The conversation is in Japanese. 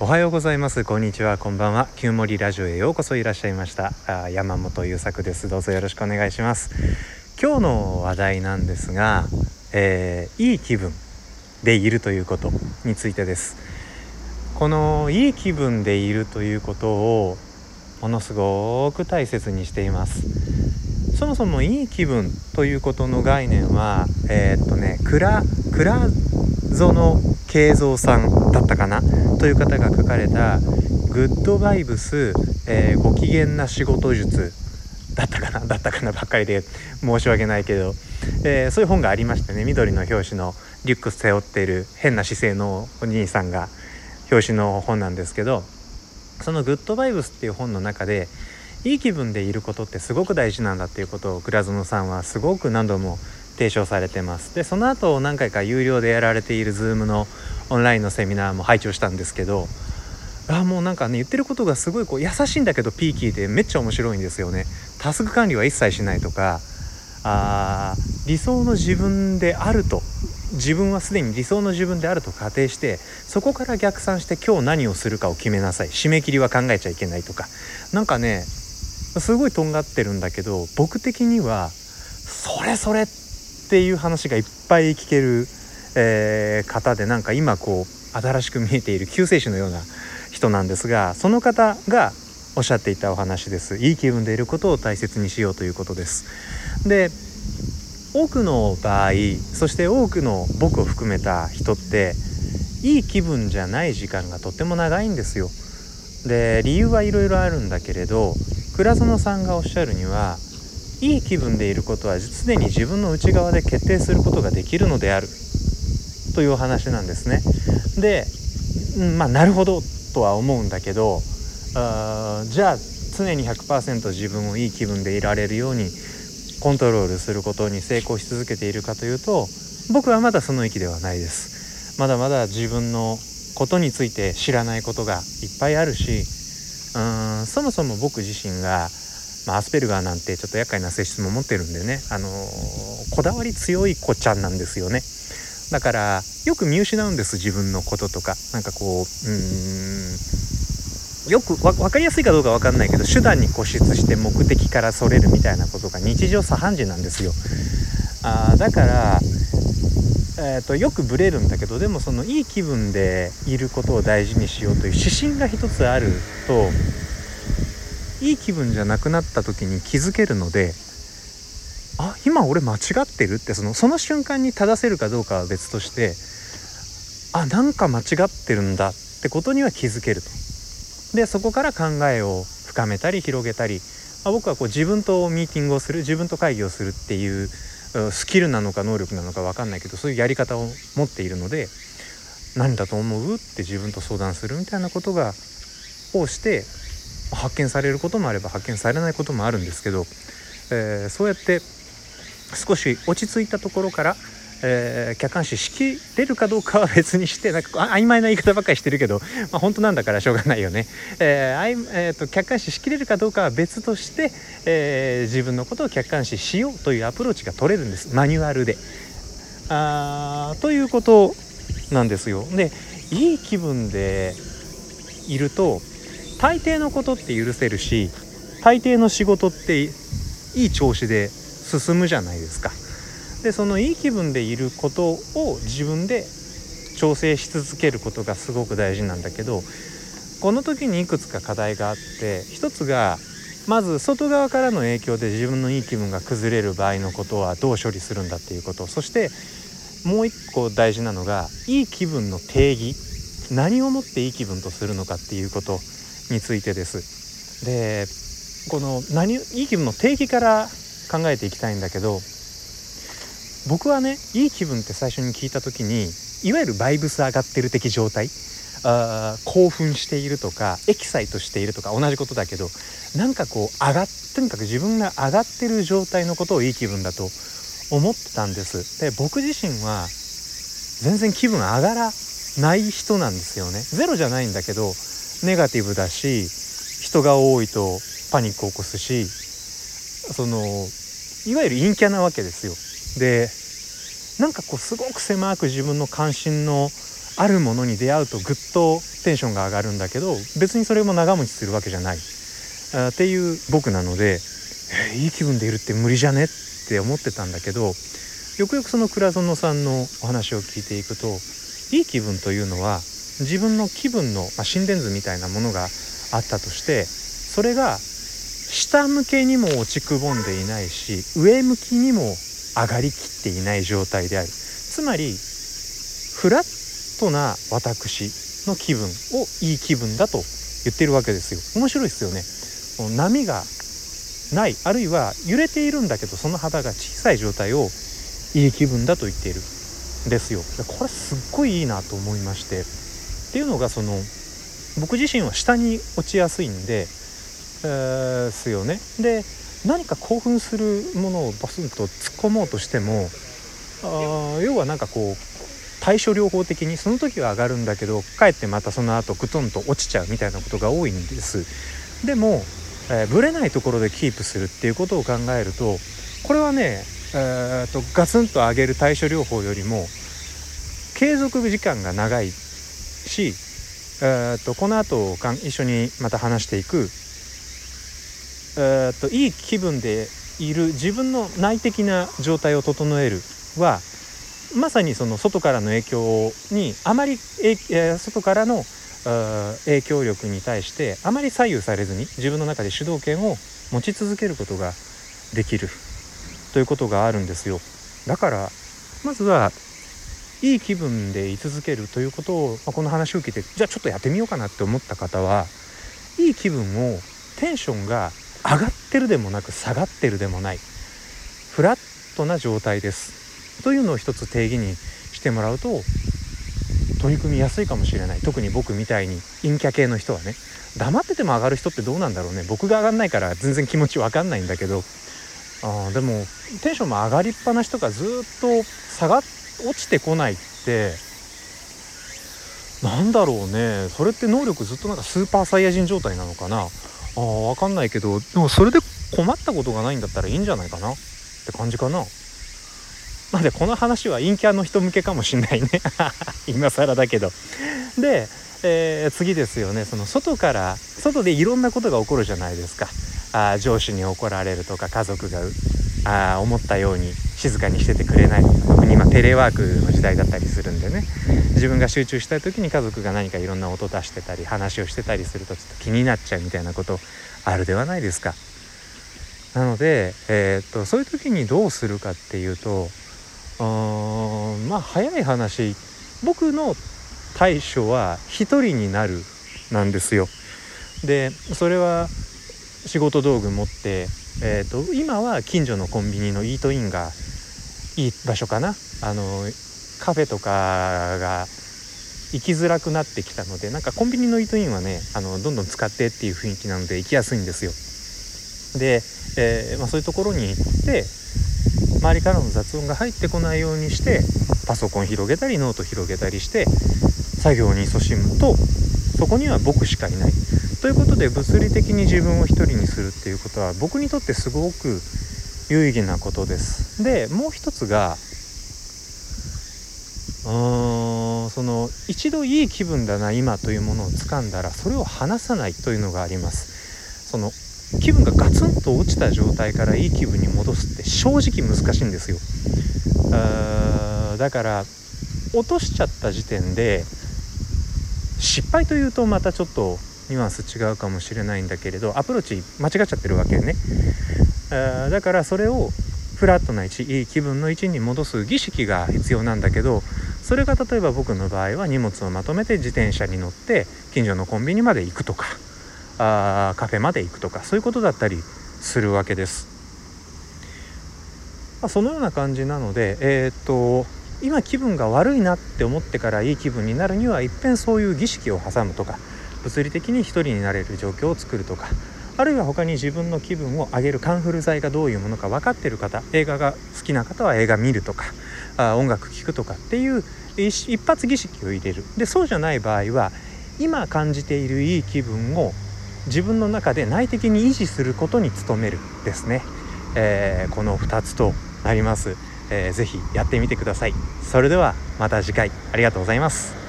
おはようございます。こんにちは。こんばんは。旧森ラジオへようこそいらっしゃいました。あ山本優作です。どうぞよろしくお願いします。今日の話題なんですが、えー、いい気分でいるということについてです。このいい気分でいるということをものすごく大切にしています。そもそもいい気分ということの概念はえー、っとね倉倉園慶三さんだったかな？という方が書かれた「グッドバイブス、えー、ご機嫌な仕事術」だったかな？だったかなばっかりで申し訳ないけど、えー、そういう本がありましてね緑の表紙のリュック背負っている変な姿勢のお兄さんが表紙の本なんですけどその「グッドバイブス」っていう本の中でいい気分でいることってすごく大事なんだっていうことを倉園さんはすごく何度も提唱されてます。でその後何回か有料でやられている Zoom のオンラインのセミナーも拝聴したんですけどあもうなんかね言ってることがすごいこう優しいんだけどピーキーでめっちゃ面白いんですよね。タスク管理は一切しないとかあ理想の自分であると自分はすでに理想の自分であると仮定してそこから逆算して今日何をするかを決めなさい。締め切りは考えちゃいけないとか。何かねすごいとんがってるんだけど僕的にはそれそれってていう話がいっぱい聞ける、えー、方でなんか今こう新しく見えている救世主のような人なんですがその方がおっしゃっていたお話です。いい気分でいることを大切にしようということです。で多くの場合そして多くの僕を含めた人っていい気分じゃない時間がとっても長いんですよ。で理由はいろいろあるんだけれど倉園さんがおっしゃるにはいい気分でいることは常に自分の内側で決定することができるのである。というお話なんですね。で、まあなるほどとは思うんだけどあじゃあ常に100%自分をいい気分でいられるようにコントロールすることに成功し続けているかというと僕はまだその域ではないです。まだまだ自分のことについて知らないことがいっぱいあるしうんそもそも僕自身が、まあ、アスペルガーなんてちょっと厄介な性質も持ってるんでね、あのー、こだわり強い子ちゃんなんですよね。だからよく見失うんです自分のこととか。なんかこううん。よく分かりやすいかどうか分かんないけど手段に固執して目的からそれるみたいなことが日常茶飯事なんですよ。あだから、えーと、よくブレるんだけどでもそのいい気分でいることを大事にしようという指針が一つあるといい気分じゃなくなった時に気づけるのであ今俺間違ってるってそのその瞬間に正せるかどうかは別としてあなんか間違ってるんだってことには気づけると。でそこから考えを深めたり広げたり、まあ、僕はこう自分とミーティングをする自分と会議をするっていうスキルなのか能力なのか分かんないけどそういうやり方を持っているので何だと思うって自分と相談するみたいなことがをして発見されることもあれば発見されないこともあるんですけど、えー、そうやって少し落ち着いたところからえー、客観視しきれるかどうかは別にしてなんか曖昧な言い方ばっかりしてるけど、まあ、本当なんだからしょうがないよね、えーえーと、客観視しきれるかどうかは別として、えー、自分のことを客観視しようというアプローチが取れるんですマニュアルで。あということなんですよ。でいい気分でいると大抵のことって許せるし大抵の仕事っていい調子で進むじゃないですか。でそのいい気分でいることを自分で調整し続けることがすごく大事なんだけどこの時にいくつか課題があって一つがまず外側からの影響で自分のいい気分が崩れる場合のことはどう処理するんだっていうこと。そしてもう一個大事なのがいい気分の定義。何をもっていい気分とするのかっていうこと。についてです。でこの何いい気分の定義から考えていきたいんだけど僕はねいい気分って最初に聞いた時にいわゆるバイブス上がってる的状態あ興奮しているとかエキサイトしているとか同じことだけどなんかこう上がっとにかく自分が上がってる状態のことをいい気分だと思ってたんですで僕自身は全然気分上がらない人なんですよねゼロじゃないんだけどネガティブだし人が多いとパニックを起こすしそのいわゆる陰キャなわけですよ。でなんかこうすごく狭く自分の関心のあるものに出会うとぐっとテンションが上がるんだけど別にそれも長持ちするわけじゃない。あっていう僕なので、えー、いい気分でいるって無理じゃねって思ってたんだけどよくよくその倉園さんのお話を聞いていくといい気分というのは自分の気分の、まあ、心電図みたいなものがあったとしてそれが下向けにも落ちくぼんでいないし上向きにも上がりきっていない状態である。つまりフラットな私の気分をいい気分だと言ってるわけですよ。面白いですよね。波がない。あるいは揺れているんだけどその幅が小さい状態をいい気分だと言っている。んですよ。これすっごいいいなと思いまして。っていうのがその僕自身は下に落ちやすいんで、えー、すよね。で何か興奮するものをバスンと突っ込もうとしてもあ要はなんかこう対処療法的にその時は上がるんだけどかえってまたその後グトンと落ちちゃうみたいなことが多いんです。でも、えー、ブレないところでキープするっていうことを考えるとこれはね、えーと、ガツンと上げる対処療法よりも継続時間が長いし、えーと、この後一緒にまた話していく、えーといい気分でいる自分の内的な状態を整えるはまさにその外からの影響にあまり外からの影響力に対してあまり左右されずに自分の中で主導権を持ち続けることができるということがあるんですよ。だからまずはいい気分で居続けるということを、まあ、この話を聞いてじゃあちょっとやってみようかなって思った方はいい気分をテンションが上がってるでもなく下がってるでもない。フラットな状態ですというのを一つ定義にしてもらうと取り組みやすいかもしれない。特に僕みたいに陰キャ系の人はね。黙ってても上がる人ってどうなんだろうね。僕が上がんないから全然気持ちわかんないんだけど。あでもテンションも上がりっぱなしとかずっと下がっ落ちてこないってなんだろうね。それって能力ずっとなんかスーパーサイヤ人状態なのかな。あ分かんないけどでもそれで困ったことがないんだったらいいんじゃないかな。って感じかな。なんでこの話は陰キャの人向けかもしんないね。今更だけど。で、えー、次ですよね。その外から外でいろんなことが起こるじゃないですか。あ上司に怒られるとか家族があ思ったように静かにしててくれない特に今テレワークの時代だったりするんでね自分が集中したい時に家族が何かいろんな音出してたり話をしてたりするとちょっと気になっちゃうみたいなことあるではないですか。なので、えー、っとそういう時にどうするかっていうとうんまあ早い話僕の対処は一人になるなんですよ。でそれは仕事道具持って、えーと、今は近所のコンビニのイートインがいい場所かなあのカフェとかが行きづらくなってきたのでなんかコンビニのイートインはねあのどんどん使ってっていう雰囲気なので行きやすいんですよ。で、えー、まあ、そういうところに行って周りからの雑音が入ってこないようにしてパソコン広げたりノート広げたりして作業に勤しむとそこには僕しかいないということで物理的に自分を一人にするっていうことは僕にとってすごく有意義なことです。でもう一つがうーんその一度いい気分だな今というものを掴んだらそれを離さないというのがあります。その気分がガツンと落ちた状態からいい気分に戻すって正直難しいんですよ。あだから落としちゃった時点で失敗というとまたちょっとニュアンス違うかもしれないんだけれどアプローチ間違っちゃってるわけねあだからそれをフラットな位置いい気分の位置に戻す儀式が必要なんだけどそれが例えば僕の場合は荷物をまとめて自転車に乗って近所のコンビニまで行くとかあカフェまで行くとかそういうことだったりするわけです。まあ、そのような感じなので、えー、っと今気分が悪いなって思ってからいい気分になるにはいっぺんそういう儀式を挟むとか物理的に一人になれる状況を作るとかあるいは他に自分の気分を上げるカンフル剤がどういうものか分かってる方映画が好きな方は映画見るとかあ音楽聴くとかっていう一発儀式を入れる。でそうじゃない場合は今感じているいい気分を自分の中で内的に維持することに努めるですね、えー、この2つとなります、えー、ぜやってみてください。それではまた次回。ありがとうございます。